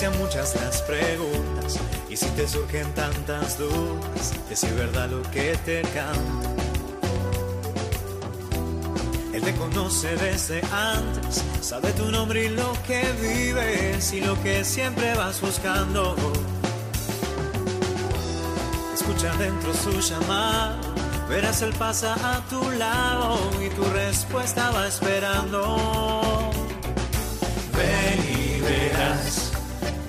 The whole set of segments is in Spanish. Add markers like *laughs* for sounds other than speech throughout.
Sean muchas las preguntas y si te surgen tantas dudas, es si verdad lo que te canta. Él te conoce desde antes, sabe tu nombre y lo que vives y lo que siempre vas buscando. Escucha dentro su llamada, verás él pasa a tu lado y tu respuesta va esperando. Ven.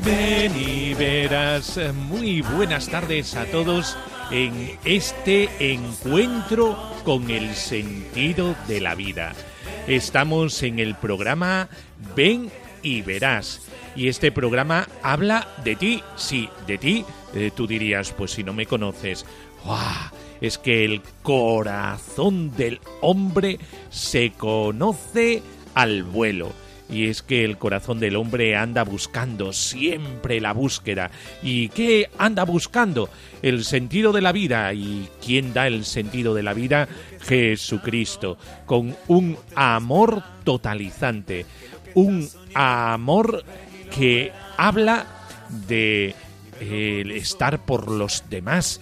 Ven y verás. Muy buenas tardes a todos en este encuentro con el sentido de la vida. Estamos en el programa Ven y verás. Y este programa habla de ti, sí, de ti. Eh, tú dirías, pues si no me conoces, ¡guau! es que el corazón del hombre se conoce al vuelo. Y es que el corazón del hombre anda buscando siempre la búsqueda. ¿Y qué anda buscando? El sentido de la vida. ¿Y quién da el sentido de la vida? Jesucristo. Con un amor totalizante. Un amor que habla de el estar por los demás.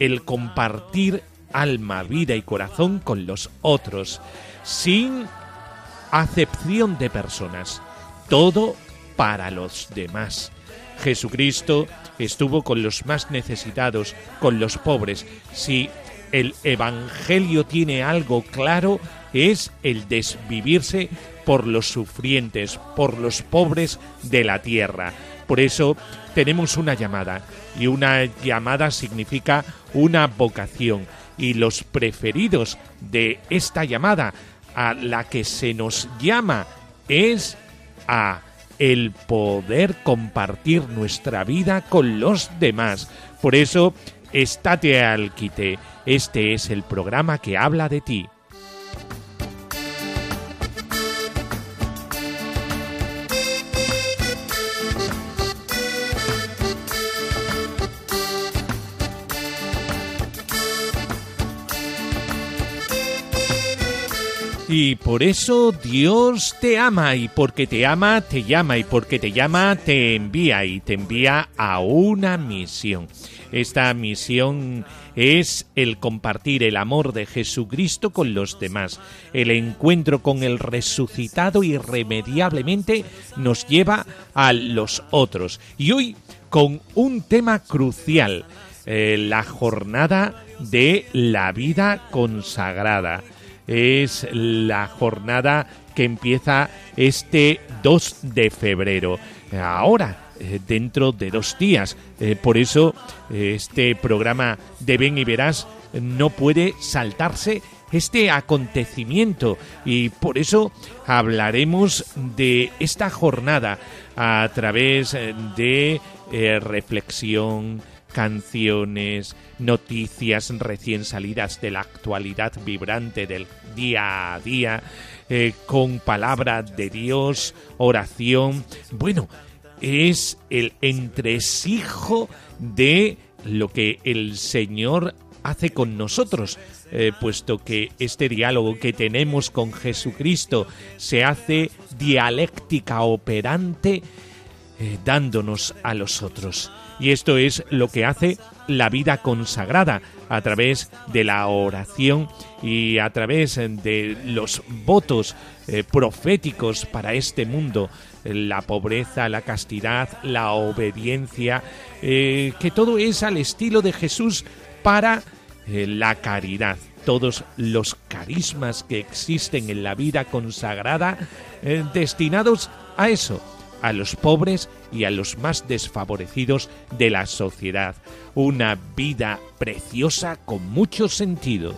El compartir alma, vida y corazón con los otros. Sin acepción de personas, todo para los demás. Jesucristo estuvo con los más necesitados, con los pobres. Si el Evangelio tiene algo claro, es el desvivirse por los sufrientes, por los pobres de la tierra. Por eso tenemos una llamada, y una llamada significa una vocación, y los preferidos de esta llamada a la que se nos llama es a el poder compartir nuestra vida con los demás. Por eso, estate al quite. Este es el programa que habla de ti. Y por eso Dios te ama y porque te ama te llama y porque te llama te envía y te envía a una misión. Esta misión es el compartir el amor de Jesucristo con los demás. El encuentro con el resucitado irremediablemente nos lleva a los otros. Y hoy con un tema crucial, eh, la jornada de la vida consagrada es la jornada que empieza este 2 de febrero. Ahora, eh, dentro de dos días. Eh, por eso, eh, este programa de Ven y Verás no puede saltarse este acontecimiento y por eso hablaremos de esta jornada a través de reflexión, canciones, noticias recién salidas de la actualidad vibrante del día a día, eh, con palabra de Dios, oración. Bueno, es el entresijo de lo que el Señor hace con nosotros, eh, puesto que este diálogo que tenemos con Jesucristo se hace dialéctica operante, eh, dándonos a los otros. Y esto es lo que hace la vida consagrada a través de la oración y a través de los votos eh, proféticos para este mundo, la pobreza, la castidad, la obediencia, eh, que todo es al estilo de Jesús para eh, la caridad. Todos los carismas que existen en la vida consagrada destinados a eso, a los pobres y a los más desfavorecidos de la sociedad. Una vida preciosa con mucho sentido.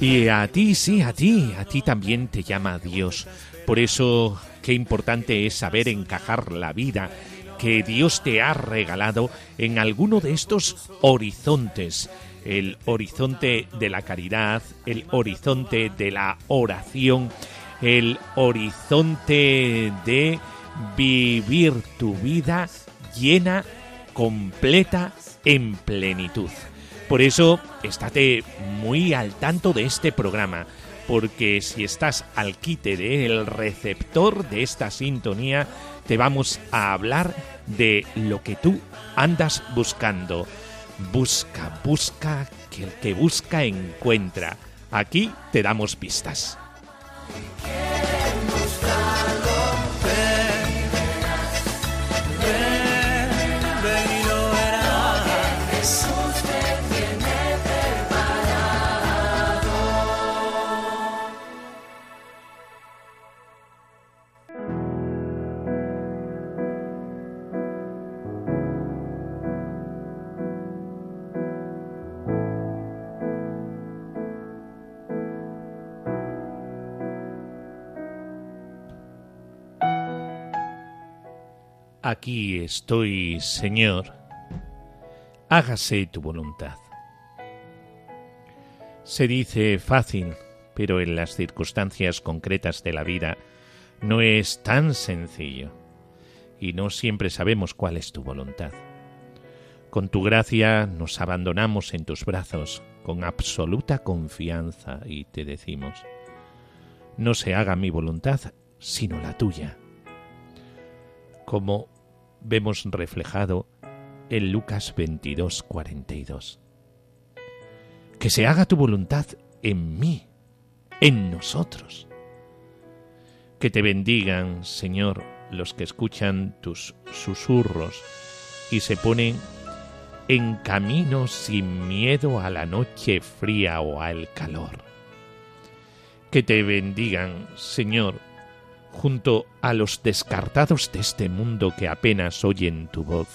Y a ti, sí, a ti, a ti también te llama Dios. Por eso, qué importante es saber encajar la vida que Dios te ha regalado en alguno de estos horizontes. El horizonte de la caridad, el horizonte de la oración, el horizonte de vivir tu vida llena, completa, en plenitud. Por eso, estate muy al tanto de este programa, porque si estás al quite del receptor de esta sintonía, te vamos a hablar de lo que tú andas buscando. Busca, busca, que el que busca encuentra. Aquí te damos pistas. Aquí estoy, Señor, hágase tu voluntad. Se dice fácil, pero en las circunstancias concretas de la vida no es tan sencillo, y no siempre sabemos cuál es tu voluntad. Con tu gracia nos abandonamos en tus brazos con absoluta confianza y te decimos, no se haga mi voluntad, sino la tuya. Como vemos reflejado en Lucas 22, 42. Que se haga tu voluntad en mí, en nosotros. Que te bendigan, Señor, los que escuchan tus susurros y se ponen en camino sin miedo a la noche fría o al calor. Que te bendigan, Señor, junto a los descartados de este mundo que apenas oyen tu voz,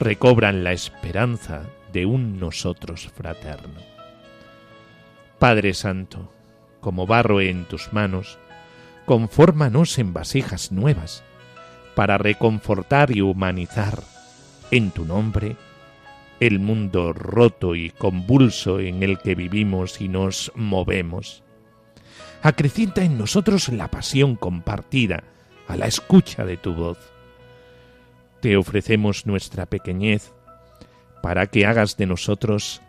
recobran la esperanza de un nosotros fraterno. Padre Santo, como barro en tus manos, confórmanos en vasijas nuevas, para reconfortar y humanizar, en tu nombre, el mundo roto y convulso en el que vivimos y nos movemos acrecienta en nosotros la pasión compartida a la escucha de tu voz. Te ofrecemos nuestra pequeñez para que hagas de nosotros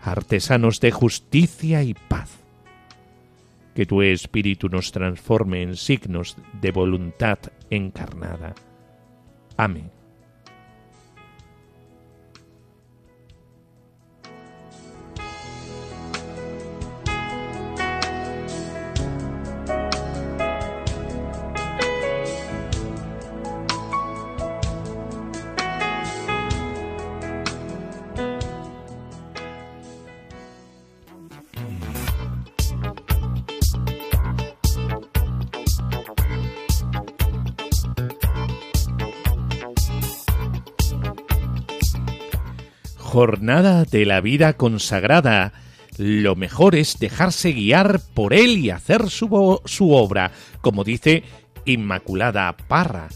artesanos de justicia y paz. Que tu espíritu nos transforme en signos de voluntad encarnada. Amén. Jornada de la vida consagrada. Lo mejor es dejarse guiar por él y hacer su, su obra, como dice Inmaculada Parra.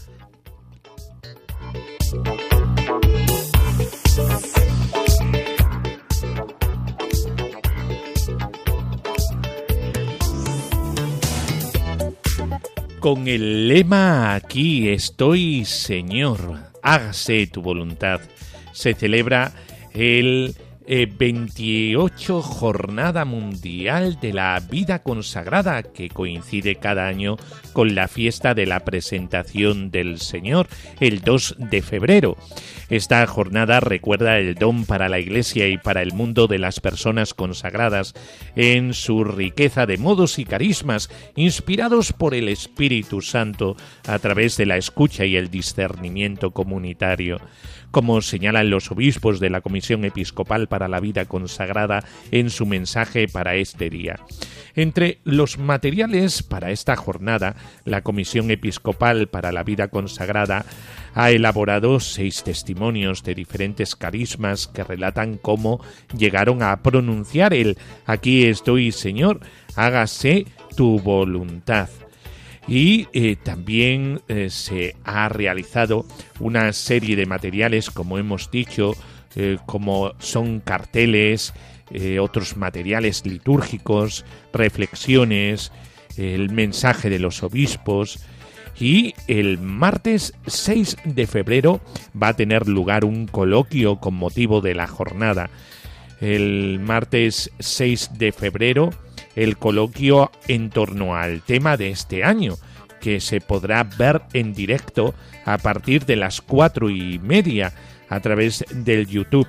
Con el lema Aquí estoy, Señor, hágase tu voluntad, se celebra el 28 eh, Jornada Mundial de la Vida Consagrada, que coincide cada año con la fiesta de la presentación del Señor, el 2 de febrero. Esta jornada recuerda el don para la Iglesia y para el mundo de las personas consagradas en su riqueza de modos y carismas, inspirados por el Espíritu Santo a través de la escucha y el discernimiento comunitario como señalan los obispos de la Comisión Episcopal para la Vida Consagrada en su mensaje para este día. Entre los materiales para esta jornada, la Comisión Episcopal para la Vida Consagrada ha elaborado seis testimonios de diferentes carismas que relatan cómo llegaron a pronunciar el Aquí estoy, Señor, hágase tu voluntad. Y eh, también eh, se ha realizado una serie de materiales, como hemos dicho, eh, como son carteles, otros materiales litúrgicos, reflexiones, el mensaje de los obispos, y el martes 6 de febrero va a tener lugar un coloquio con motivo de la jornada. El martes 6 de febrero el coloquio en torno al tema de este año, que se podrá ver en directo a partir de las cuatro y media a través del YouTube.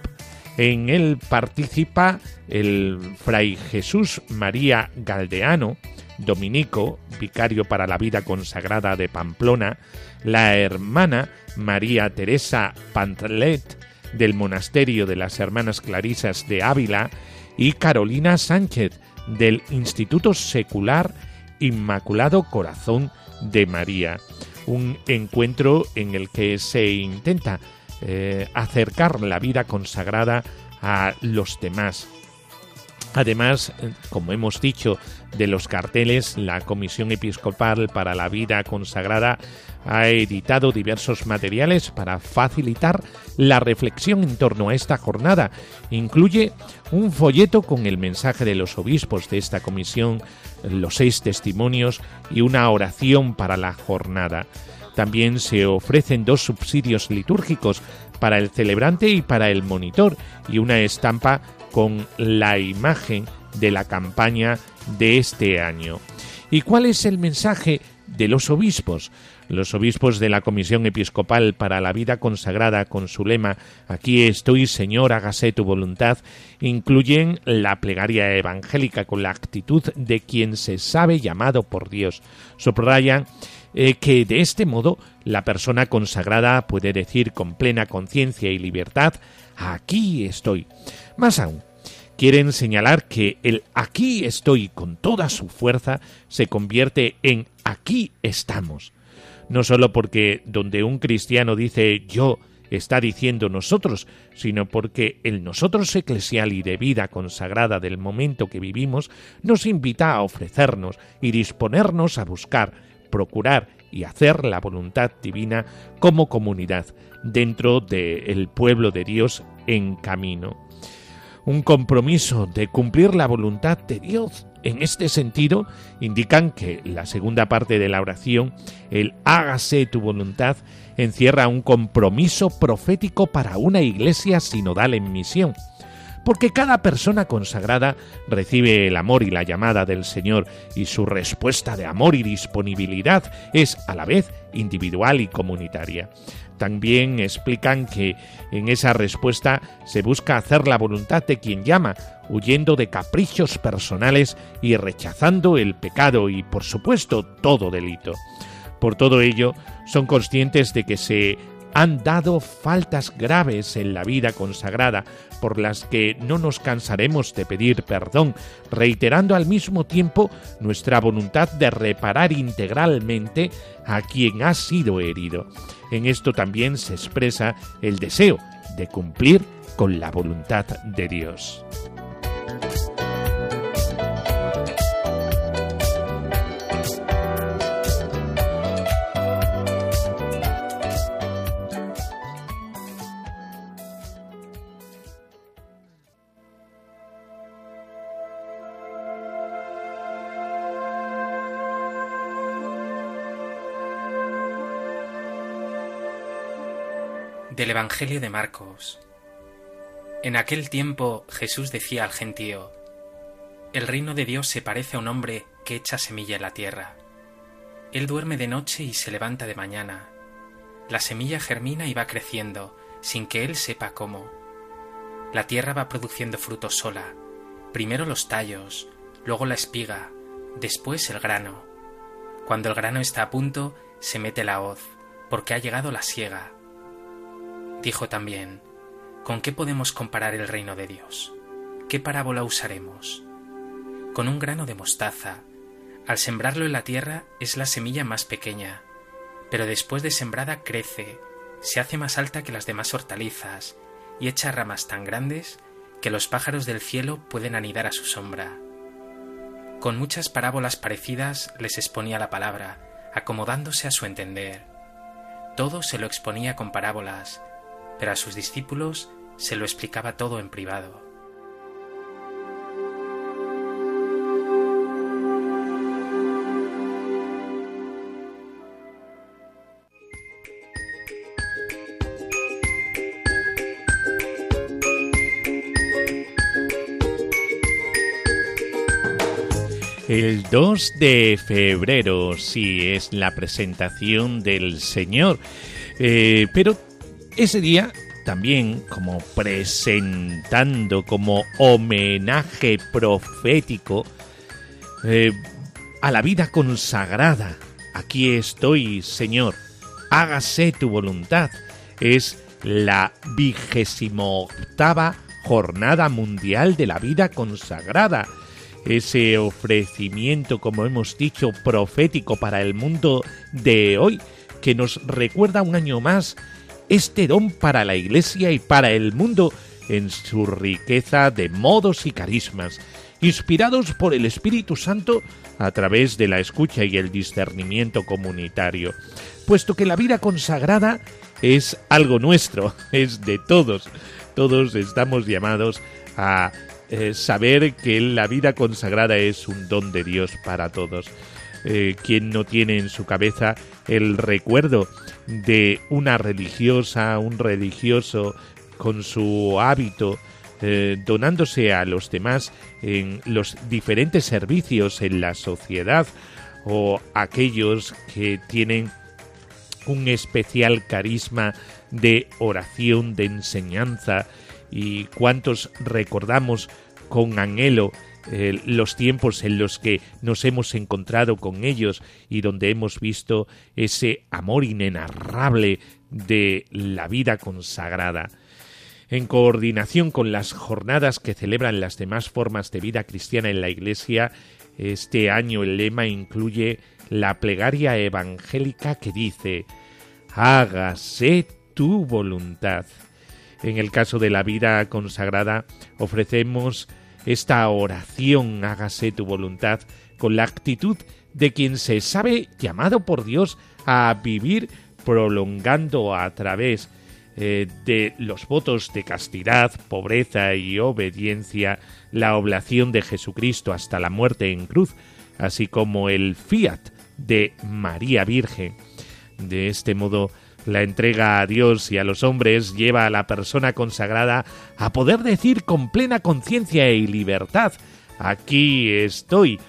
En él participa el fray Jesús María Galdeano, dominico, vicario para la vida consagrada de Pamplona, la hermana María Teresa Pantlet del monasterio de las Hermanas Clarisas de Ávila y Carolina Sánchez del Instituto Secular Inmaculado Corazón de María. Un encuentro en el que se intenta eh, acercar la vida consagrada a los demás. Además, eh, como hemos dicho, de los carteles, la Comisión Episcopal para la Vida Consagrada ha editado diversos materiales para facilitar la reflexión en torno a esta jornada. Incluye un folleto con el mensaje de los obispos de esta comisión, los seis testimonios y una oración para la jornada. También se ofrecen dos subsidios litúrgicos para el celebrante y para el monitor y una estampa con la imagen de la campaña de este año. ¿Y cuál es el mensaje de los obispos? Los obispos de la Comisión Episcopal para la Vida Consagrada con su lema Aquí estoy, Señor, hágase tu voluntad, incluyen la plegaria evangélica con la actitud de quien se sabe llamado por Dios. Subrayan eh, que de este modo la persona consagrada puede decir con plena conciencia y libertad Aquí estoy. Más aún, quieren señalar que el aquí estoy con toda su fuerza se convierte en aquí estamos. No solo porque donde un cristiano dice yo está diciendo nosotros, sino porque el nosotros eclesial y de vida consagrada del momento que vivimos nos invita a ofrecernos y disponernos a buscar, procurar y hacer la voluntad divina como comunidad dentro del pueblo de Dios en camino un compromiso de cumplir la voluntad de Dios. En este sentido, indican que la segunda parte de la oración, el hágase tu voluntad, encierra un compromiso profético para una iglesia sinodal en misión. Porque cada persona consagrada recibe el amor y la llamada del Señor y su respuesta de amor y disponibilidad es a la vez individual y comunitaria. También explican que en esa respuesta se busca hacer la voluntad de quien llama, huyendo de caprichos personales y rechazando el pecado y, por supuesto, todo delito. Por todo ello, son conscientes de que se han dado faltas graves en la vida consagrada por las que no nos cansaremos de pedir perdón, reiterando al mismo tiempo nuestra voluntad de reparar integralmente a quien ha sido herido. En esto también se expresa el deseo de cumplir con la voluntad de Dios. Del Evangelio de Marcos. En aquel tiempo Jesús decía al gentío, El reino de Dios se parece a un hombre que echa semilla en la tierra. Él duerme de noche y se levanta de mañana. La semilla germina y va creciendo, sin que él sepa cómo. La tierra va produciendo frutos sola, primero los tallos, luego la espiga, después el grano. Cuando el grano está a punto, se mete la hoz, porque ha llegado la siega Dijo también, ¿con qué podemos comparar el reino de Dios? ¿Qué parábola usaremos? Con un grano de mostaza. Al sembrarlo en la tierra es la semilla más pequeña, pero después de sembrada crece, se hace más alta que las demás hortalizas y echa ramas tan grandes que los pájaros del cielo pueden anidar a su sombra. Con muchas parábolas parecidas les exponía la palabra, acomodándose a su entender. Todo se lo exponía con parábolas, pero a sus discípulos se lo explicaba todo en privado. El 2 de febrero, sí, es la presentación del Señor. Eh, pero ese día también como presentando, como homenaje profético eh, a la vida consagrada. Aquí estoy, Señor, hágase tu voluntad. Es la vigésimo octava Jornada Mundial de la Vida Consagrada ese ofrecimiento, como hemos dicho, profético para el mundo de hoy, que nos recuerda un año más este don para la Iglesia y para el mundo en su riqueza de modos y carismas, inspirados por el Espíritu Santo a través de la escucha y el discernimiento comunitario, puesto que la vida consagrada es algo nuestro, *laughs* es de todos. Todos estamos llamados a eh, saber que la vida consagrada es un don de Dios para todos. Eh, quien no tiene en su cabeza el recuerdo de una religiosa, un religioso con su hábito, eh, donándose a los demás en los diferentes servicios en la sociedad o aquellos que tienen un especial carisma de oración, de enseñanza, y cuántos recordamos con anhelo eh, los tiempos en los que nos hemos encontrado con ellos y donde hemos visto ese amor inenarrable de la vida consagrada. En coordinación con las jornadas que celebran las demás formas de vida cristiana en la Iglesia, este año el lema incluye la plegaria evangélica que dice Hágase tu voluntad. En el caso de la vida consagrada, ofrecemos esta oración, hágase tu voluntad, con la actitud de quien se sabe llamado por Dios a vivir prolongando a través eh, de los votos de castidad, pobreza y obediencia la oblación de Jesucristo hasta la muerte en cruz, así como el fiat de María Virgen. De este modo, la entrega a Dios y a los hombres lleva a la persona consagrada a poder decir con plena conciencia y libertad, aquí estoy.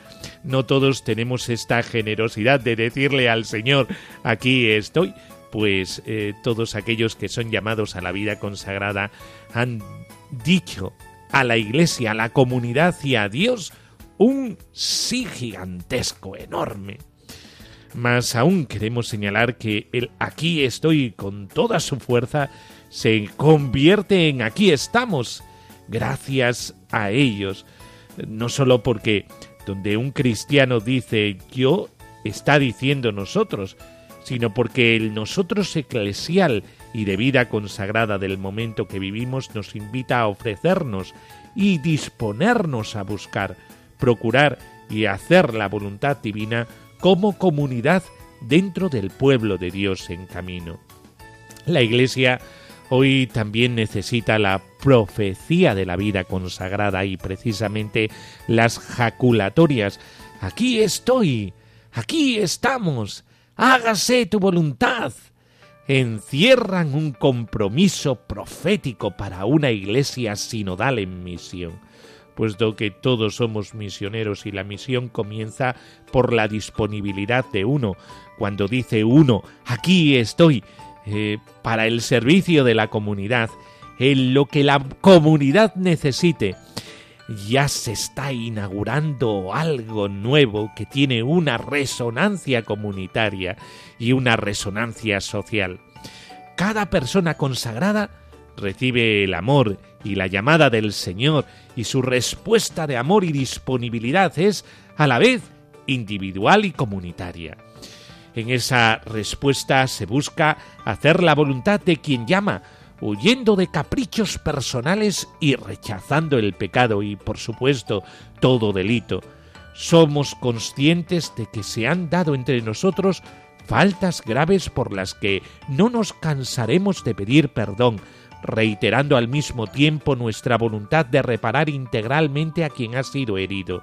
No todos tenemos esta generosidad de decirle al Señor, aquí estoy, pues eh, todos aquellos que son llamados a la vida consagrada han dicho a la Iglesia, a la comunidad y a Dios un sí gigantesco, enorme. Más aún queremos señalar que el aquí estoy con toda su fuerza se convierte en aquí estamos gracias a ellos. No solo porque donde un cristiano dice yo está diciendo nosotros, sino porque el nosotros eclesial y de vida consagrada del momento que vivimos nos invita a ofrecernos y disponernos a buscar, procurar y hacer la voluntad divina como comunidad dentro del pueblo de Dios en camino. La Iglesia hoy también necesita la profecía de la vida consagrada y precisamente las jaculatorias. Aquí estoy, aquí estamos, hágase tu voluntad. Encierran un compromiso profético para una iglesia sinodal en misión puesto que todos somos misioneros y la misión comienza por la disponibilidad de uno. Cuando dice uno, aquí estoy, eh, para el servicio de la comunidad, en lo que la comunidad necesite, ya se está inaugurando algo nuevo que tiene una resonancia comunitaria y una resonancia social. Cada persona consagrada recibe el amor y la llamada del Señor y su respuesta de amor y disponibilidad es a la vez individual y comunitaria. En esa respuesta se busca hacer la voluntad de quien llama, huyendo de caprichos personales y rechazando el pecado y, por supuesto, todo delito. Somos conscientes de que se han dado entre nosotros faltas graves por las que no nos cansaremos de pedir perdón, reiterando al mismo tiempo nuestra voluntad de reparar integralmente a quien ha sido herido.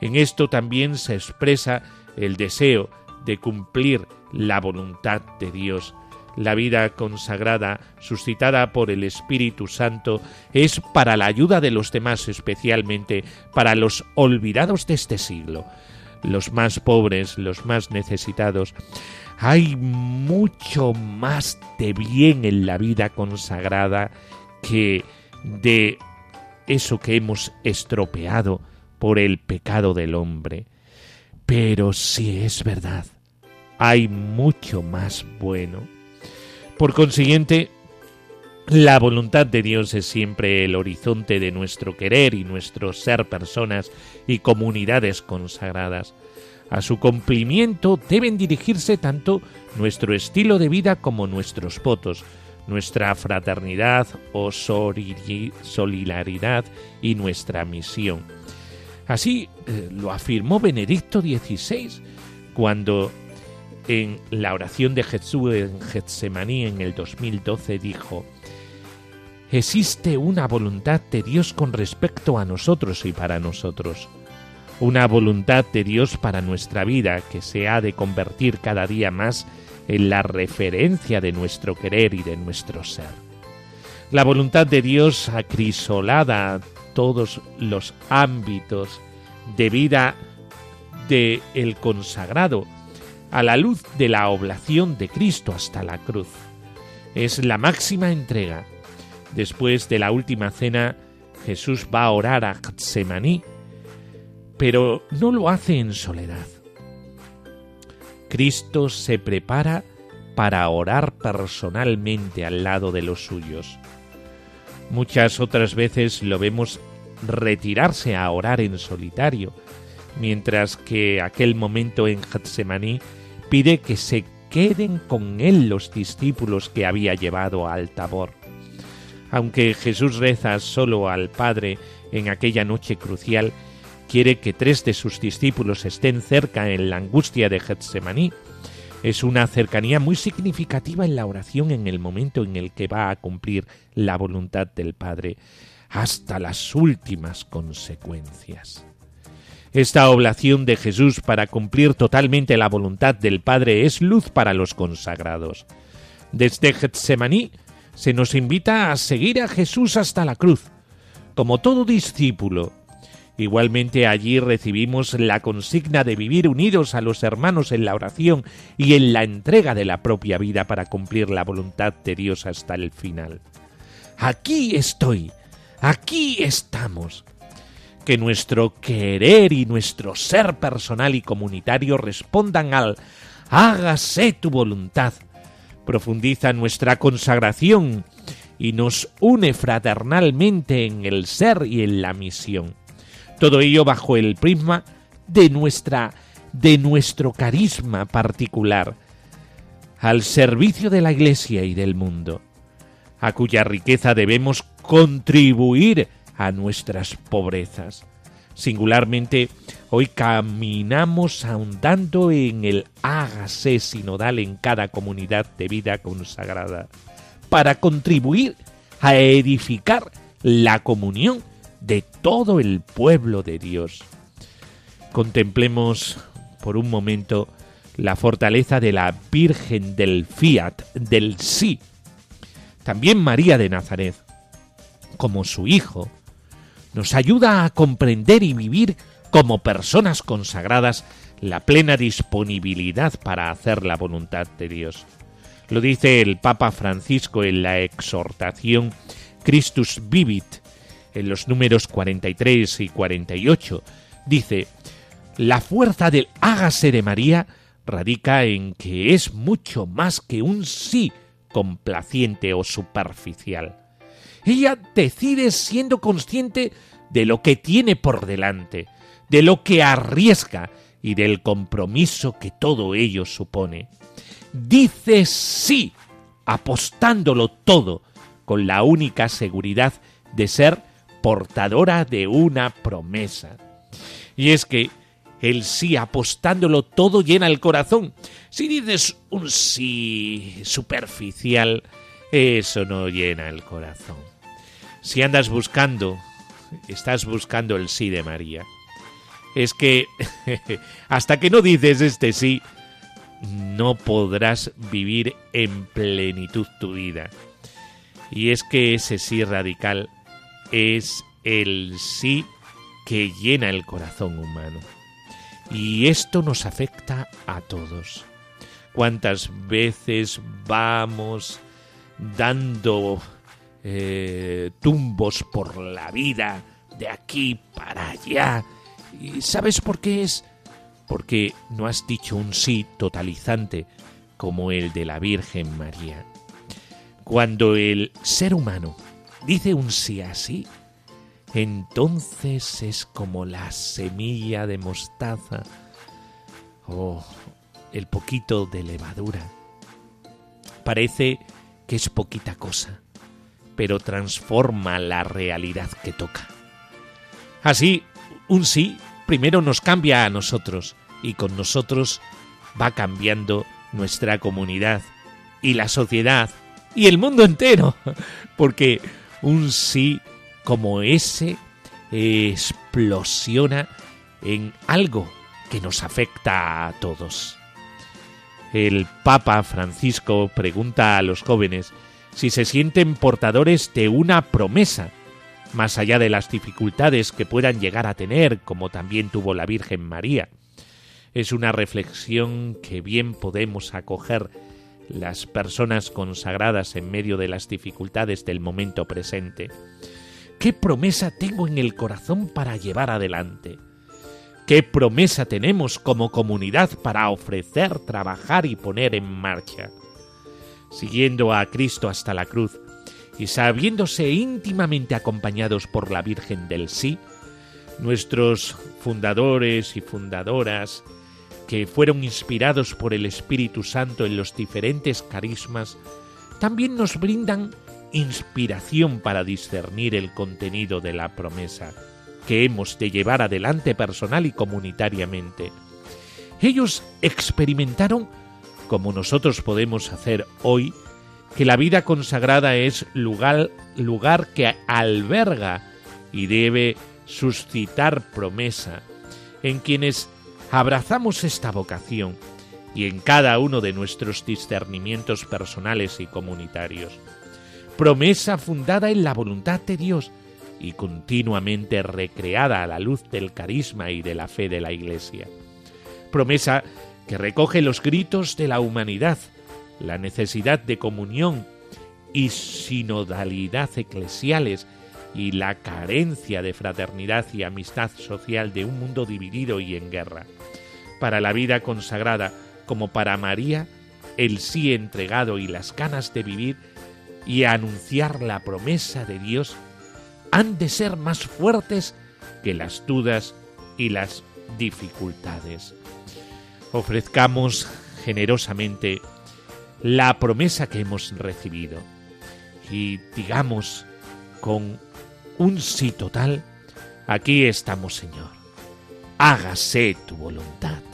En esto también se expresa el deseo de cumplir la voluntad de Dios. La vida consagrada, suscitada por el Espíritu Santo, es para la ayuda de los demás, especialmente para los olvidados de este siglo, los más pobres, los más necesitados. Hay mucho más de bien en la vida consagrada que de eso que hemos estropeado por el pecado del hombre. Pero si es verdad, hay mucho más bueno. Por consiguiente, la voluntad de Dios es siempre el horizonte de nuestro querer y nuestro ser personas y comunidades consagradas. A su cumplimiento deben dirigirse tanto nuestro estilo de vida como nuestros votos, nuestra fraternidad o solidaridad y nuestra misión. Así eh, lo afirmó Benedicto XVI cuando en la oración de Jesús en Getsemaní en el 2012 dijo, Existe una voluntad de Dios con respecto a nosotros y para nosotros una voluntad de Dios para nuestra vida que se ha de convertir cada día más en la referencia de nuestro querer y de nuestro ser. La voluntad de Dios acrisolada todos los ámbitos de vida de el consagrado a la luz de la oblación de Cristo hasta la cruz. Es la máxima entrega. Después de la última cena, Jesús va a orar a Getsemaní pero no lo hace en soledad. Cristo se prepara para orar personalmente al lado de los suyos. Muchas otras veces lo vemos retirarse a orar en solitario, mientras que aquel momento en Getsemaní pide que se queden con él los discípulos que había llevado al Tabor. Aunque Jesús reza solo al Padre en aquella noche crucial, quiere que tres de sus discípulos estén cerca en la angustia de Getsemaní. Es una cercanía muy significativa en la oración en el momento en el que va a cumplir la voluntad del Padre hasta las últimas consecuencias. Esta oblación de Jesús para cumplir totalmente la voluntad del Padre es luz para los consagrados. Desde Getsemaní se nos invita a seguir a Jesús hasta la cruz. Como todo discípulo, Igualmente allí recibimos la consigna de vivir unidos a los hermanos en la oración y en la entrega de la propia vida para cumplir la voluntad de Dios hasta el final. Aquí estoy, aquí estamos. Que nuestro querer y nuestro ser personal y comunitario respondan al hágase tu voluntad. Profundiza nuestra consagración y nos une fraternalmente en el ser y en la misión. Todo ello bajo el prisma de nuestra de nuestro carisma particular al servicio de la Iglesia y del mundo, a cuya riqueza debemos contribuir a nuestras pobrezas. Singularmente, hoy caminamos ahondando en el hágase sinodal en cada comunidad de vida consagrada, para contribuir a edificar la comunión de todo el pueblo de Dios. Contemplemos por un momento la fortaleza de la Virgen del Fiat, del sí. También María de Nazaret, como su Hijo, nos ayuda a comprender y vivir como personas consagradas la plena disponibilidad para hacer la voluntad de Dios. Lo dice el Papa Francisco en la exhortación Christus Vivit, en los números 43 y 48, dice, la fuerza del hágase de María radica en que es mucho más que un sí complaciente o superficial. Ella decide siendo consciente de lo que tiene por delante, de lo que arriesga y del compromiso que todo ello supone. Dice sí, apostándolo todo, con la única seguridad de ser portadora de una promesa. Y es que el sí apostándolo todo llena el corazón. Si dices un sí superficial, eso no llena el corazón. Si andas buscando, estás buscando el sí de María. Es que *laughs* hasta que no dices este sí, no podrás vivir en plenitud tu vida. Y es que ese sí radical es el sí que llena el corazón humano. Y esto nos afecta a todos. ¿Cuántas veces vamos dando eh, tumbos por la vida de aquí para allá? ¿Y sabes por qué es? Porque no has dicho un sí totalizante como el de la Virgen María. Cuando el ser humano dice un sí así, entonces es como la semilla de mostaza o el poquito de levadura. Parece que es poquita cosa, pero transforma la realidad que toca. Así, un sí primero nos cambia a nosotros y con nosotros va cambiando nuestra comunidad y la sociedad y el mundo entero, *laughs* porque un sí como ese explosiona en algo que nos afecta a todos. El Papa Francisco pregunta a los jóvenes si se sienten portadores de una promesa, más allá de las dificultades que puedan llegar a tener, como también tuvo la Virgen María. Es una reflexión que bien podemos acoger las personas consagradas en medio de las dificultades del momento presente. ¿Qué promesa tengo en el corazón para llevar adelante? ¿Qué promesa tenemos como comunidad para ofrecer, trabajar y poner en marcha? Siguiendo a Cristo hasta la cruz y sabiéndose íntimamente acompañados por la Virgen del Sí, nuestros fundadores y fundadoras, que fueron inspirados por el Espíritu Santo en los diferentes carismas, también nos brindan inspiración para discernir el contenido de la promesa que hemos de llevar adelante personal y comunitariamente. Ellos experimentaron, como nosotros podemos hacer hoy, que la vida consagrada es lugar, lugar que alberga y debe suscitar promesa en quienes abrazamos esta vocación y en cada uno de nuestros discernimientos personales y comunitarios. Promesa fundada en la voluntad de Dios y continuamente recreada a la luz del carisma y de la fe de la Iglesia. Promesa que recoge los gritos de la humanidad, la necesidad de comunión y sinodalidad eclesiales y la carencia de fraternidad y amistad social de un mundo dividido y en guerra. Para la vida consagrada, como para María, el sí entregado y las ganas de vivir y anunciar la promesa de Dios han de ser más fuertes que las dudas y las dificultades. Ofrezcamos generosamente la promesa que hemos recibido y digamos con un sí total, aquí estamos Señor, hágase tu voluntad.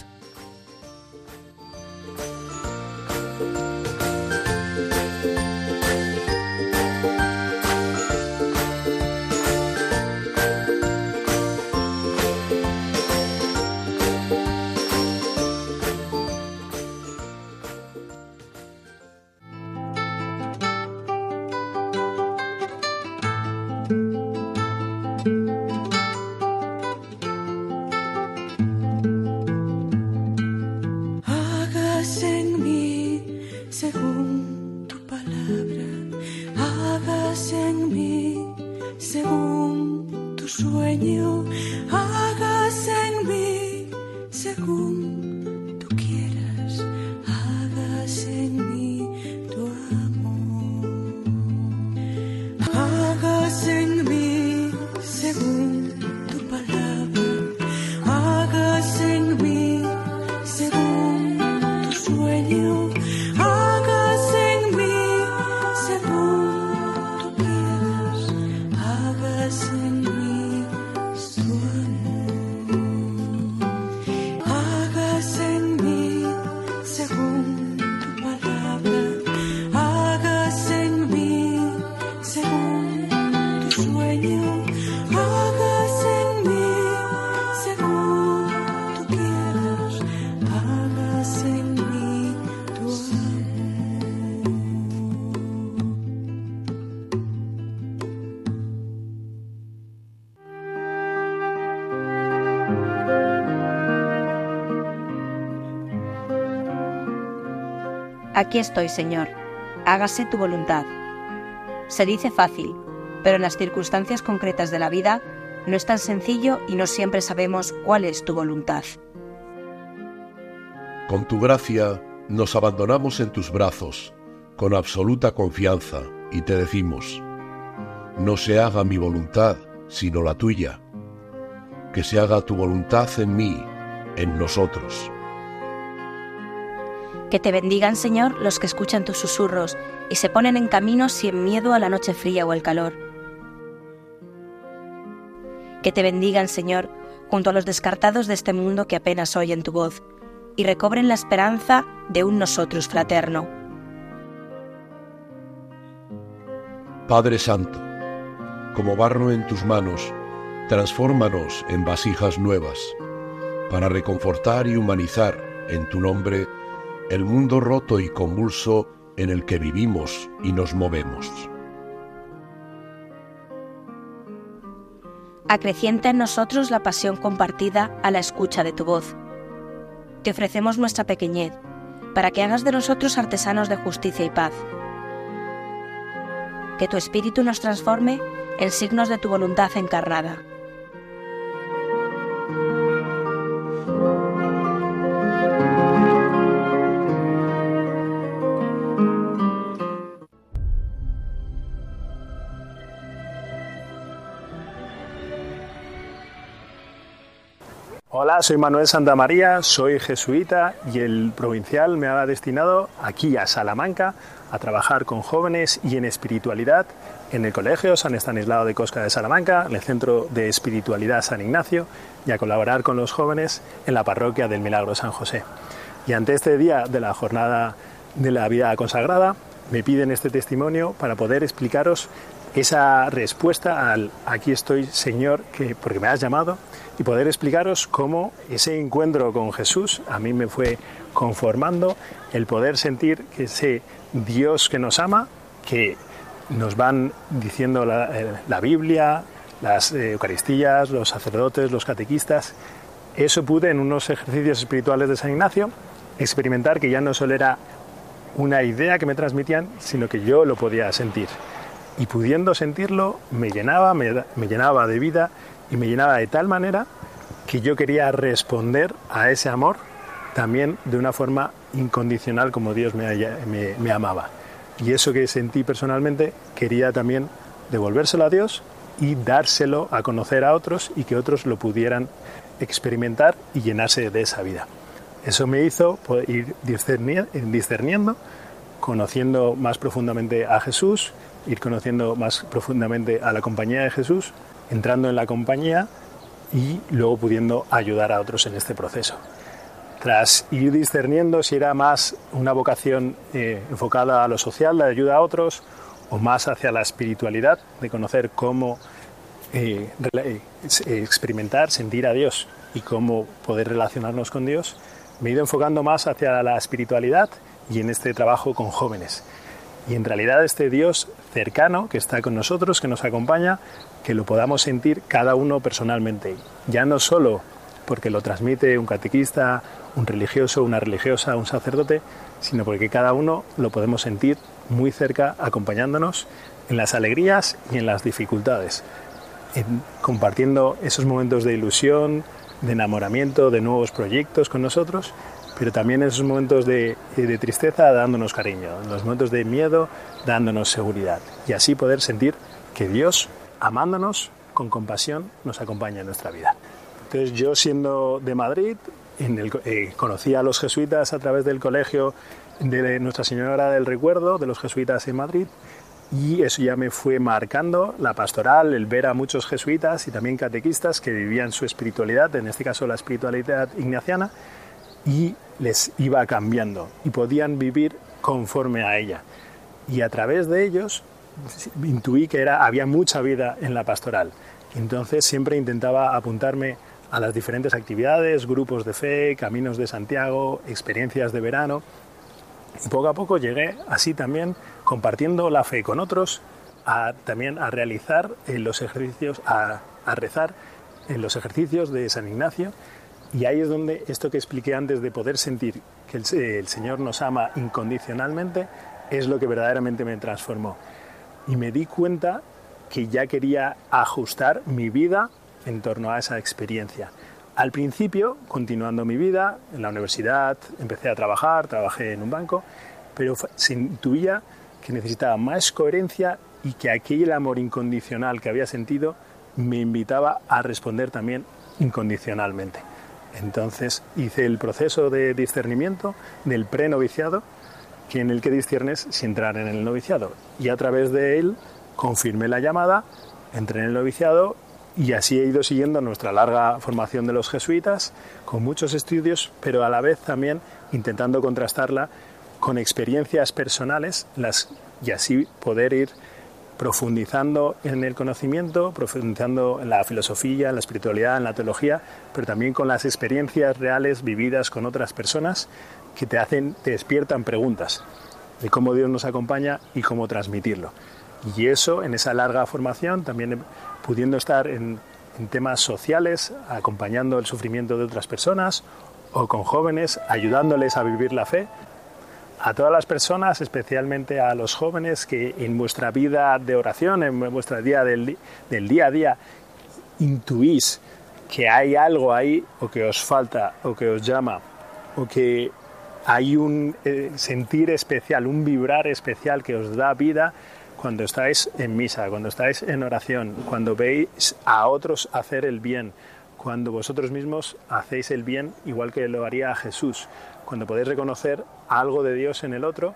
Aquí estoy, Señor, hágase tu voluntad. Se dice fácil, pero en las circunstancias concretas de la vida no es tan sencillo y no siempre sabemos cuál es tu voluntad. Con tu gracia nos abandonamos en tus brazos, con absoluta confianza, y te decimos, no se haga mi voluntad, sino la tuya. Que se haga tu voluntad en mí, en nosotros. Que te bendigan, Señor, los que escuchan tus susurros y se ponen en camino sin miedo a la noche fría o el calor. Que te bendigan, Señor, junto a los descartados de este mundo que apenas oyen tu voz, y recobren la esperanza de un nosotros fraterno. Padre Santo, como barro en tus manos, transfórmanos en vasijas nuevas, para reconfortar y humanizar en tu nombre el mundo roto y convulso en el que vivimos y nos movemos. Acrecienta en nosotros la pasión compartida a la escucha de tu voz. Te ofrecemos nuestra pequeñez, para que hagas de nosotros artesanos de justicia y paz. Que tu espíritu nos transforme en signos de tu voluntad encarnada Soy Manuel Santamaría, soy jesuita y el provincial me ha destinado aquí a Salamanca a trabajar con jóvenes y en espiritualidad en el Colegio San Estanislao de Cosca de Salamanca, en el Centro de Espiritualidad San Ignacio y a colaborar con los jóvenes en la Parroquia del Milagro San José. Y ante este día de la jornada de la vida consagrada, me piden este testimonio para poder explicaros esa respuesta al aquí estoy Señor, que, porque me has llamado, y poder explicaros cómo ese encuentro con Jesús a mí me fue conformando, el poder sentir que ese Dios que nos ama, que nos van diciendo la, eh, Biblia, las eh, Eucaristías, los sacerdotes, los catequistas, eso pude en unos ejercicios espirituales de San Ignacio experimentar que ya no solo era una idea que me transmitían, sino que yo lo podía sentir. Y pudiendo sentirlo, me llenaba, me, me llenaba de vida y me llenaba de tal manera que yo quería responder a ese amor también de una forma incondicional como Dios me, amaba. Y eso que sentí personalmente quería también devolvérselo a Dios y dárselo a conocer a otros y que otros lo pudieran experimentar y llenarse de esa vida. Eso me hizo ir discerniendo, conociendo más profundamente a Jesús, ir conociendo más profundamente a la compañía de Jesús entrando en la compañía y luego pudiendo ayudar a otros en este proceso. Tras ir discerniendo si era más una vocación eh, enfocada a lo social, de ayuda a otros, o más hacia la espiritualidad, de conocer cómo eh, eh, experimentar, sentir a Dios y cómo poder relacionarnos con Dios, me he ido enfocando más hacia la espiritualidad y en este trabajo con jóvenes. Y en realidad este Dios cercano que está con nosotros, que nos acompaña, que lo podamos sentir cada uno personalmente. Ya no solo porque lo transmite un catequista, un religioso, una religiosa, un sacerdote, sino porque cada uno lo podemos sentir muy cerca, acompañándonos en las alegrías y en las dificultades, compartiendo esos momentos de ilusión, de enamoramiento, de nuevos proyectos con nosotros, pero también esos momentos de, de tristeza dándonos cariño, los momentos de miedo dándonos seguridad, y así poder sentir que Dios amándonos, con compasión nos acompaña en nuestra vida. Entonces yo siendo de Madrid, en eh, conocí a los jesuitas a través del colegio de Nuestra Señora del Recuerdo, de los jesuitas en Madrid, y eso ya me fue marcando la pastoral, el ver a muchos jesuitas y también catequistas que vivían su espiritualidad, en este caso la espiritualidad ignaciana, y les iba cambiando y podían vivir conforme a ella. Y a través de ellos intuí que era, había mucha vida en la pastoral. Entonces siempre intentaba apuntarme a las diferentes actividades, grupos de fe, caminos de Santiago, experiencias de verano. Y poco a poco llegué así también compartiendo la fe con otros, a, también a realizar en los ejercicios, a, rezar en los ejercicios de San Ignacio. Y ahí es donde esto que expliqué antes de poder sentir que el, el Señor nos ama incondicionalmente es lo que verdaderamente me transformó. Y me di cuenta que ya quería ajustar mi vida en torno a esa experiencia. Al principio, continuando mi vida, en la universidad empecé a trabajar, trabajé en un banco, pero se intuía que necesitaba más coherencia y que aquel amor incondicional que había sentido me invitaba a responder también incondicionalmente. Entonces hice el proceso de discernimiento del prenoviciado, en el que disciernes si entrar en el noviciado. Y a través de él confirmé la llamada, entré en el noviciado y así he ido siguiendo nuestra larga formación de los jesuitas, con muchos estudios, pero a la vez también intentando contrastarla con experiencias personales las, y así poder ir profundizando en el conocimiento, profundizando en la filosofía, en la espiritualidad, en la teología, pero también con las experiencias reales vividas con otras personas que te hacen, te despiertan preguntas de cómo Dios nos acompaña y cómo transmitirlo. Y eso, en esa larga formación, también pudiendo estar en, temas sociales, acompañando el sufrimiento de otras personas o con jóvenes, ayudándoles a vivir la fe. A todas las personas, especialmente a los jóvenes que en vuestra vida de oración, en vuestra día del, día a día, intuís que hay algo ahí o que os falta o que os llama o que hay un eh, sentir especial, un vibrar especial que os da vida, cuando estáis en misa, cuando estáis en oración, cuando veis a otros hacer el bien, cuando vosotros mismos hacéis el bien igual que lo haría Jesús, cuando podéis reconocer algo de Dios en el otro,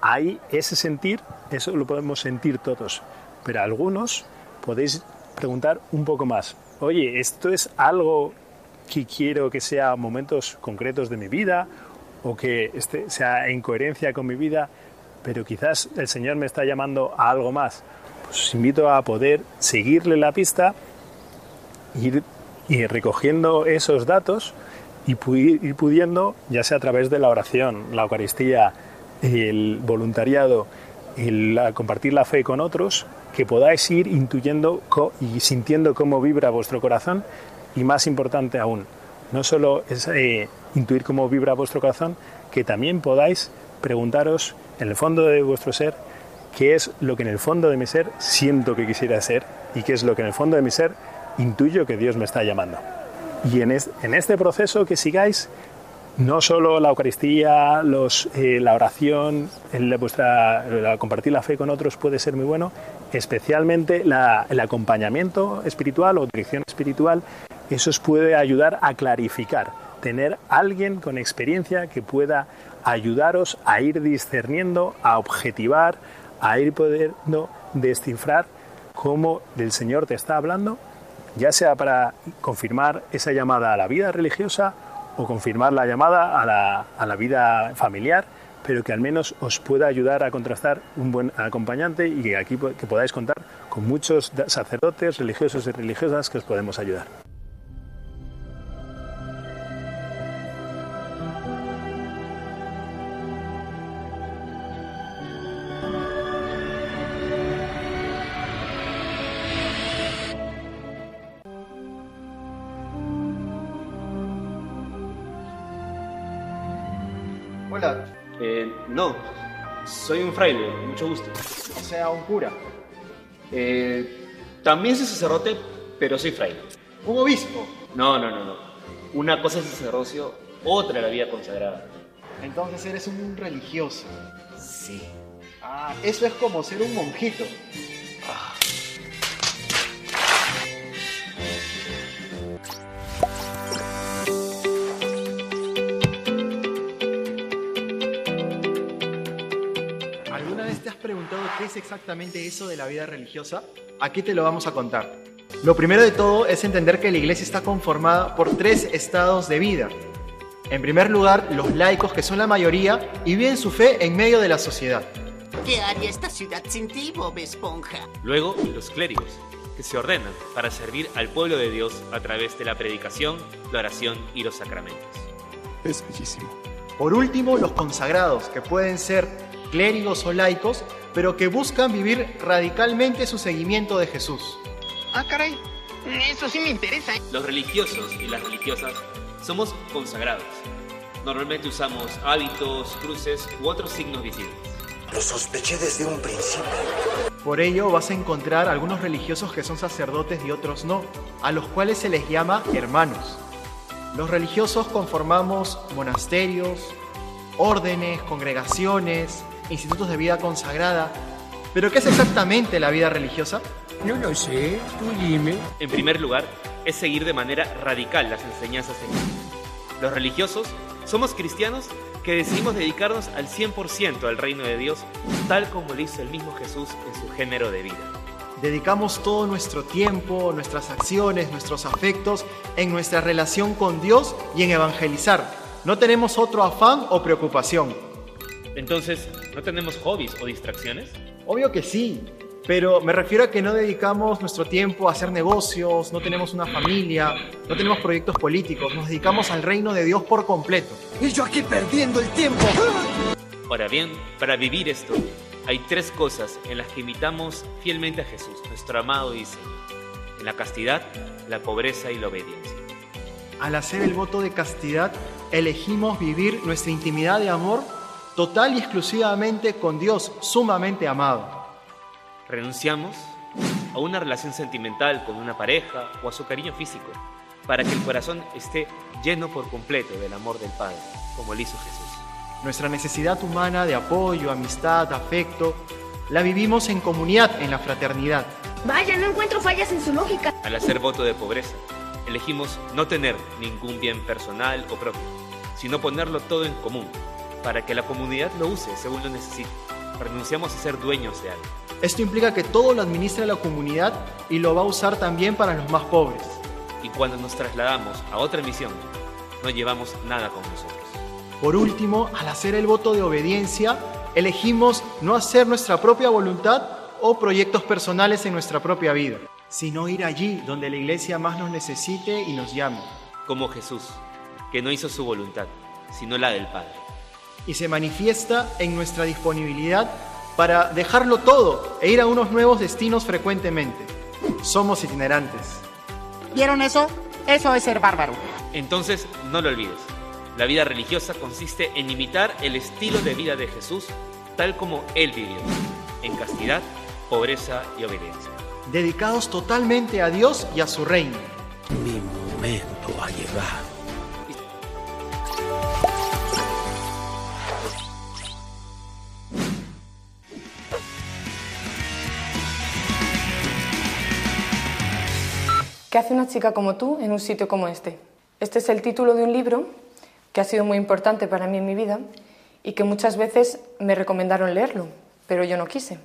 hay ese sentir, eso lo podemos sentir todos, pero algunos podéis preguntar un poco más, oye, ¿esto es algo que quiero que sea momentos concretos de mi vida o que este sea en coherencia con mi vida? pero quizás el Señor me está llamando a algo más. Pues os invito a poder seguirle la pista, ir, ir recogiendo esos datos y ir pudiendo, ya sea a través de la oración, la Eucaristía, el voluntariado, el compartir la fe con otros, que podáis ir intuyendo y sintiendo cómo vibra vuestro corazón y más importante aún, no solo es eh, intuir cómo vibra vuestro corazón, que también podáis preguntaros en el fondo de vuestro ser qué es lo que en el fondo de mi ser siento que quisiera ser y qué es lo que en el fondo de mi ser intuyo que Dios me está llamando. Y en, este proceso que sigáis, no solo la Eucaristía, eh, la oración, compartir la fe con otros puede ser muy bueno, especialmente el acompañamiento espiritual o dirección espiritual, eso os puede ayudar a clarificar, tener alguien con experiencia que pueda ayudaros a ir discerniendo, a objetivar, a ir pudiendo descifrar cómo el Señor te está hablando, ya sea para confirmar esa llamada a la vida religiosa o confirmar la llamada a la, a la vida familiar, pero que al menos os pueda ayudar a contrastar un buen acompañante y que aquí que podáis contar con muchos sacerdotes, religiosos y religiosas que os podemos ayudar. No, soy un fraile, mucho gusto. O sea, un cura. Eh, también soy sacerdote, pero soy fraile. ¿Un obispo? No, no, no, no. Una cosa es sacerdocio, otra la vida consagrada. Entonces eres un religioso. Sí. Ah, eso es como ser un monjito. Exactamente eso de la vida religiosa? Aquí te lo vamos a contar. Lo primero de todo es entender que la iglesia está conformada por tres estados de vida. En primer lugar, los laicos, que son la mayoría, y viven su fe en medio de la sociedad. ¿Qué haría esta ciudad sin ti, Bob Esponja? Luego, los clérigos, que se ordenan para servir al pueblo de Dios a través de la predicación, la oración y los sacramentos. Es bellísimo. Por último, los consagrados, que pueden ser clérigos o laicos, pero que buscan vivir radicalmente su seguimiento de Jesús. Ah, caray. Eso sí me interesa. Los religiosos y las religiosas somos consagrados. Normalmente usamos hábitos, cruces u otros signos visibles. Lo sospeché desde un principio. Por ello vas a encontrar algunos religiosos que son sacerdotes y otros no, a los cuales se les llama hermanos. Los religiosos conformamos monasterios, órdenes, congregaciones, institutos de vida consagrada. ¿Pero qué es exactamente la vida religiosa? No lo sé, tú dime. En primer lugar, es seguir de manera radical las enseñanzas de Jesús. Los religiosos somos cristianos que decidimos dedicarnos al 100% al reino de Dios, tal como lo hizo el mismo Jesús en su género de vida. Dedicamos todo nuestro tiempo, nuestras acciones, nuestros afectos en nuestra relación con Dios y en evangelizar. No tenemos otro afán o preocupación. Entonces, ¿no tenemos hobbies o distracciones? Obvio que sí, pero me refiero a que no dedicamos nuestro tiempo a hacer negocios, no tenemos una familia, no tenemos proyectos políticos, nos dedicamos al reino de Dios por completo. Y yo aquí perdiendo el tiempo. Ahora bien, para vivir esto, hay tres cosas en las que imitamos fielmente a Jesús, nuestro amado y Señor. En la castidad, la pobreza y la obediencia. Al hacer el voto de castidad, elegimos vivir nuestra intimidad de amor total y exclusivamente con Dios sumamente amado. Renunciamos a una relación sentimental con una pareja o a su cariño físico, para que el corazón esté lleno por completo del amor del Padre, como lo hizo Jesús. Nuestra necesidad humana de apoyo, amistad, afecto, la vivimos en comunidad, en la fraternidad. Vaya, no encuentro fallas en su lógica. Al hacer voto de pobreza, elegimos no tener ningún bien personal o propio, sino ponerlo todo en común, para que la comunidad lo use según lo necesite. Renunciamos a ser dueños de algo. Esto implica que todo lo administra la comunidad y lo va a usar también para los más pobres. Y cuando nos trasladamos a otra misión, no llevamos nada con nosotros. Por último, al hacer el voto de obediencia, elegimos no hacer nuestra propia voluntad o proyectos personales en nuestra propia vida, sino ir allí donde la iglesia más nos necesite y nos llame. Como Jesús, que no hizo su voluntad, sino la del Padre. Y se manifiesta en nuestra disponibilidad para dejarlo todo e ir a unos nuevos destinos frecuentemente. Somos itinerantes. ¿Vieron eso? Eso es ser bárbaro. Entonces, no lo olvides. La vida religiosa consiste en imitar el estilo de vida de Jesús tal como Él vivió, en castidad, pobreza y obediencia. Dedicados totalmente a Dios y a su reino. Mi momento ha llegado. ¿Qué hace una chica como tú en un sitio como este? Este es el título de un libro que ha sido muy importante para mí en mi vida y que muchas veces me recomendaron leerlo, pero yo no quise.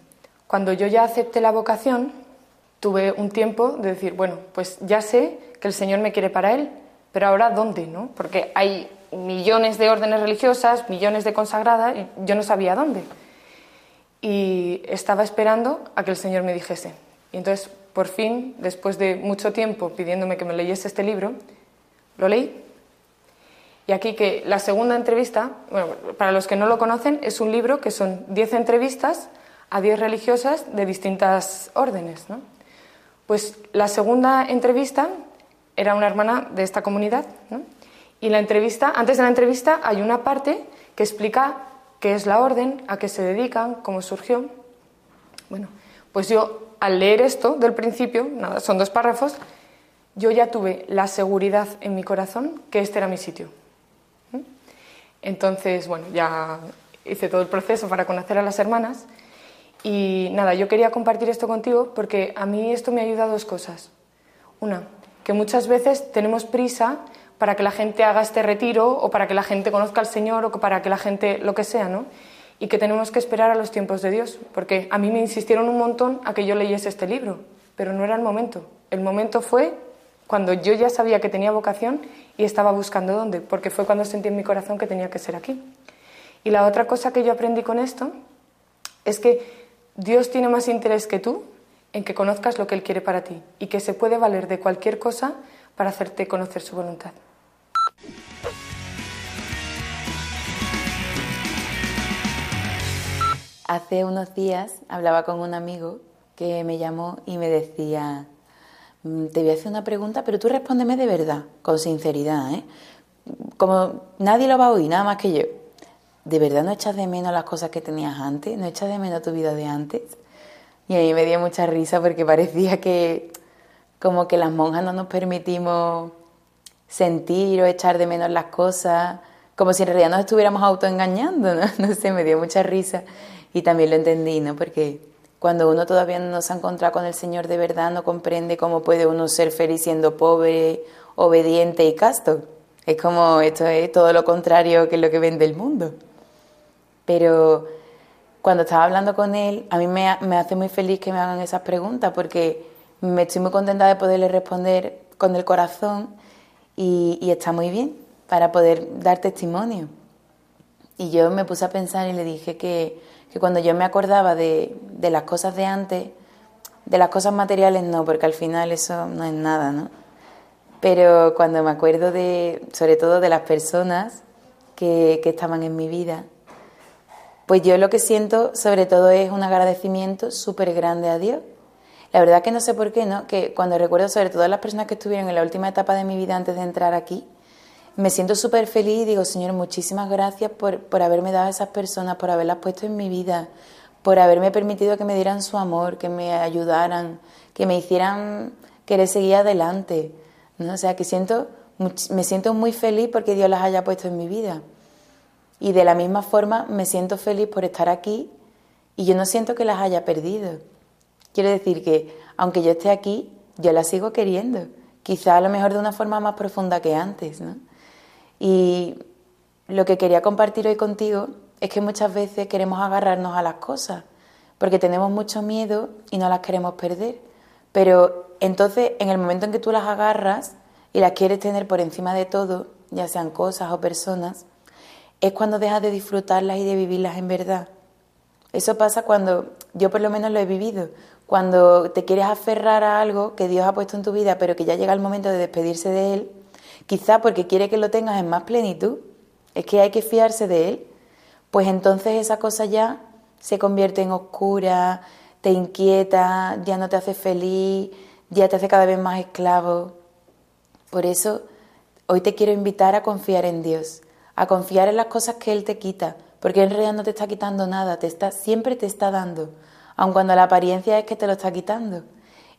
Cuando yo ya acepté la vocación, tuve un tiempo de decir, bueno, pues ya sé que el Señor me quiere para Él, pero ahora ¿dónde? ¿no? Porque hay millones de órdenes religiosas, millones de consagradas, yo no sabía dónde. Y estaba esperando a que el Señor me dijese. Y entonces por fin, después de mucho tiempo pidiéndome que me leyese este libro, lo leí. Y aquí que la segunda entrevista, bueno, para los que no lo conocen, es un libro que son 10 entrevistas a 10 religiosas de distintas órdenes. ¿no? Pues la segunda entrevista era una hermana de esta comunidad. Y la entrevista, antes de la entrevista hay una parte que explica qué es la orden, a qué se dedican, cómo surgió. Bueno, pues yo al leer esto del principio, nada, son dos párrafos, yo ya tuve la seguridad en mi corazón que este era mi sitio. ¿Mm? Entonces, bueno, ya hice todo el proceso para conocer a las hermanas y nada, yo quería compartir esto contigo porque a mí esto me ha ayudado dos cosas. Una, que muchas veces tenemos prisa para que la gente haga este retiro o para que la gente conozca al Señor o para que la gente lo que sea, ¿no? Y que tenemos que esperar a los tiempos de Dios, porque a mí me insistieron un montón a que yo leyese este libro, pero no era el momento. El momento fue cuando yo ya sabía que tenía vocación y estaba buscando dónde, porque fue cuando sentí en mi corazón que tenía que ser aquí. Y la otra cosa que yo aprendí con esto es que Dios tiene más interés que tú en que conozcas lo que Él quiere para ti y que se puede valer de cualquier cosa para hacerte conocer su voluntad. Hace unos días hablaba con un amigo que me llamó y me decía, mm, te voy a hacer una pregunta, pero tú respóndeme de verdad, con sinceridad, ¿eh? Como nadie lo va a oír, nada más que yo. ¿De verdad no echas de menos las cosas que tenías antes? ¿No echas de menos tu vida de antes? Y a mí me dio mucha risa porque parecía que como que las monjas no nos permitimos sentir o echar de menos las cosas, como si en realidad nos estuviéramos autoengañando, ¿no? *laughs* No sé, me dio mucha risa y también lo entendí, ¿no? Porque cuando uno todavía no se ha encontrado con el Señor de verdad, no comprende cómo puede uno ser feliz siendo pobre, obediente y casto. Es como esto es todo lo contrario que lo que vende el mundo. Pero cuando estaba hablando con él, a mí me, hace muy feliz que me hagan esas preguntas porque me estoy muy contenta de poderle responder con el corazón y, está muy bien para poder dar testimonio. Y yo me puse a pensar y le dije que, que cuando yo me acordaba de, de, las cosas de antes, de las cosas materiales no, porque al final eso no es nada, ¿no? Pero cuando me acuerdo de, sobre todo de las personas que, que estaban en mi vida, pues yo lo que siento sobre todo es un agradecimiento súper grande a Dios. La verdad que no sé por qué, ¿no? Que cuando recuerdo sobre todo las personas que estuvieron en la última etapa de mi vida antes de entrar aquí, me siento súper feliz y digo, Señor, muchísimas gracias por, por haberme dado a esas personas, por haberlas puesto en mi vida, por haberme permitido que me dieran su amor, que me ayudaran, que me hicieran querer seguir adelante. ¿no? O sea, que siento, me siento muy feliz porque Dios las haya puesto en mi vida. Y de la misma forma me siento feliz por estar aquí y yo no siento que las haya perdido. Quiero decir que aunque yo esté aquí, yo las sigo queriendo, quizá a lo mejor de una forma más profunda que antes. ¿no? Y lo que quería compartir hoy contigo es que muchas veces queremos agarrarnos a las cosas porque tenemos mucho miedo y no las queremos perder. Pero entonces, en el momento en que tú las agarras y las quieres tener por encima de todo, ya sean cosas o personas, es cuando dejas de disfrutarlas y de vivirlas en verdad. Eso pasa cuando, yo por lo menos lo he vivido, cuando te quieres aferrar a algo que Dios ha puesto en tu vida, pero que ya llega el momento de despedirse de Él, quizá porque quiere que lo tengas en más plenitud, es que hay que fiarse de Él, pues entonces esa cosa ya se convierte en oscura, te inquieta, ya no te hace feliz, ya te hace cada vez más esclavo. Por eso hoy te quiero invitar a confiar en Dios, a confiar en las cosas que Él te quita, porque en realidad no te está quitando nada, te está, siempre te está dando, aun cuando la apariencia es que te lo está quitando.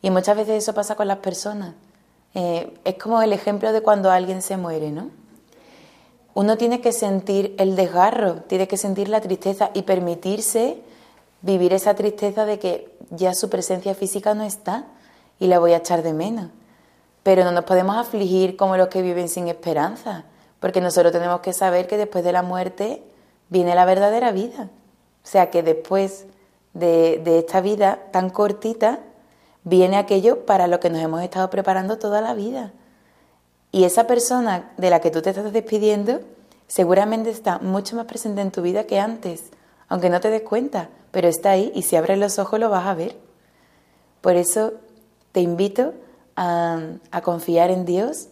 Y muchas veces eso pasa con las personas. Eh, es como el ejemplo de cuando alguien se muere, ¿no? Uno tiene que sentir el desgarro, tiene que sentir la tristeza y permitirse vivir esa tristeza de que ya su presencia física no está y la voy a echar de menos. Pero no nos podemos afligir como los que viven sin esperanza porque nosotros tenemos que saber que después de la muerte viene la verdadera vida. O sea que después de, esta vida tan cortita, viene aquello para lo que nos hemos estado preparando toda la vida. Y esa persona de la que tú te estás despidiendo seguramente está mucho más presente en tu vida que antes, aunque no te des cuenta, pero está ahí y si abres los ojos lo vas a ver. Por eso te invito a, confiar en Dios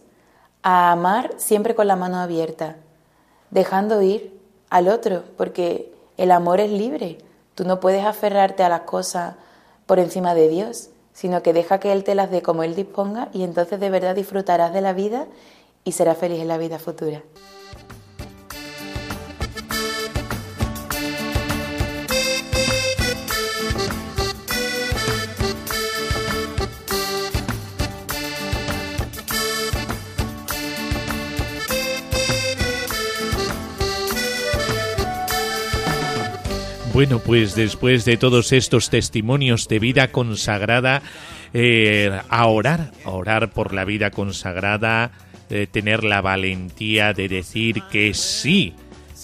a amar siempre con la mano abierta, dejando ir al otro, porque el amor es libre. Tú no puedes aferrarte a las cosas por encima de Dios, sino que deja que Él te las dé como Él disponga y entonces de verdad disfrutarás de la vida y serás feliz en la vida futura. Bueno, pues después de todos estos testimonios de vida consagrada, eh, a orar, a orar por la vida consagrada, eh, tener la valentía de decir que sí,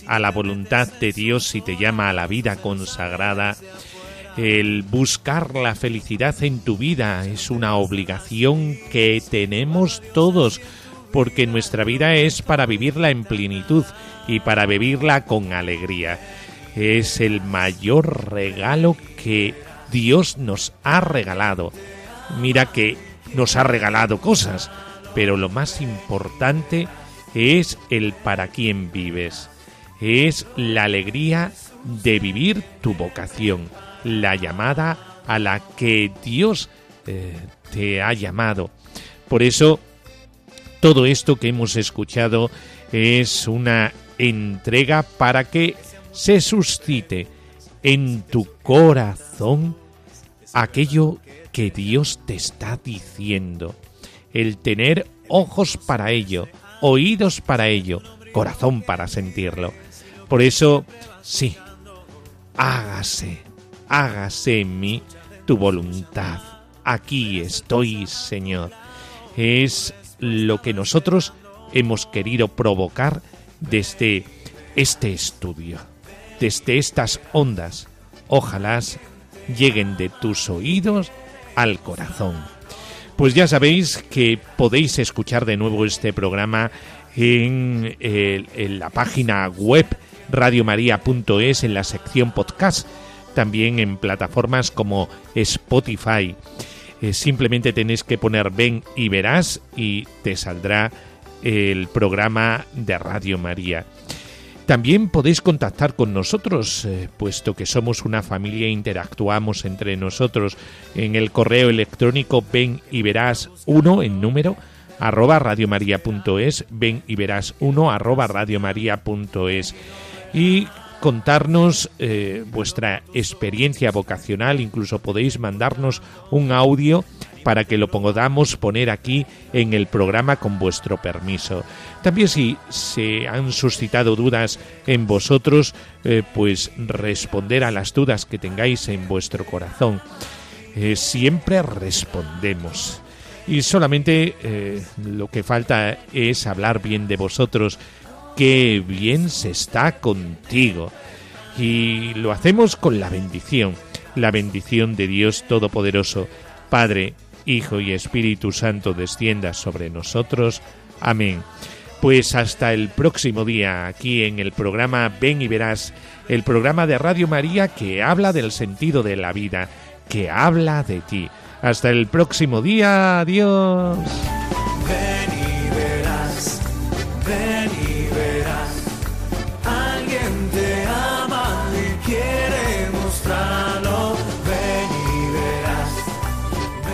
a la voluntad de Dios y te llama a la vida consagrada. El buscar la felicidad en tu vida es una obligación que tenemos todos, porque nuestra vida es para vivirla en plenitud y para vivirla con alegría. Es el mayor regalo que Dios nos ha regalado. Mira que nos ha regalado cosas, pero lo más importante es el para quién vives. Es la alegría de vivir tu vocación la llamada a la que Dios eh, te ha llamado. Por eso, todo esto que hemos escuchado es una entrega para que se suscite en tu corazón aquello que Dios te está diciendo. El tener ojos para ello, oídos para ello, corazón para sentirlo. Por eso, sí, hágase hágase en mí tu voluntad. Aquí estoy, Señor. Es lo que nosotros hemos querido provocar desde este estudio, desde estas ondas. Ojalá lleguen de tus oídos al corazón. Pues ya sabéis que podéis escuchar de nuevo este programa en, la página web radiomaria.es en la sección podcast también en plataformas como Spotify. Eh, simplemente tenéis que poner ven y verás y te saldrá el programa de Radio María. También podéis contactar con nosotros, eh, puesto que somos una familia e interactuamos entre nosotros en el correo electrónico ven y verás 1 en número arroba radiomaria.es, ven y verás 1 arroba radiomaria.es. Y contarnos eh, vuestra experiencia vocacional, incluso podéis mandarnos un audio para que lo podamos poner aquí en el programa con vuestro permiso. También si se han suscitado dudas en vosotros, eh, pues responder a las dudas que tengáis en vuestro corazón. Eh, siempre respondemos. Y solamente lo que falta es hablar bien de vosotros qué bien se está contigo. Y lo hacemos con la bendición, la bendición de Dios Todopoderoso, Padre, Hijo y Espíritu Santo descienda sobre nosotros. Amén. Pues hasta el próximo día aquí en el programa Ven y Verás, el programa de Radio María que habla del sentido de la vida, que habla de ti. Hasta el próximo día. Adiós.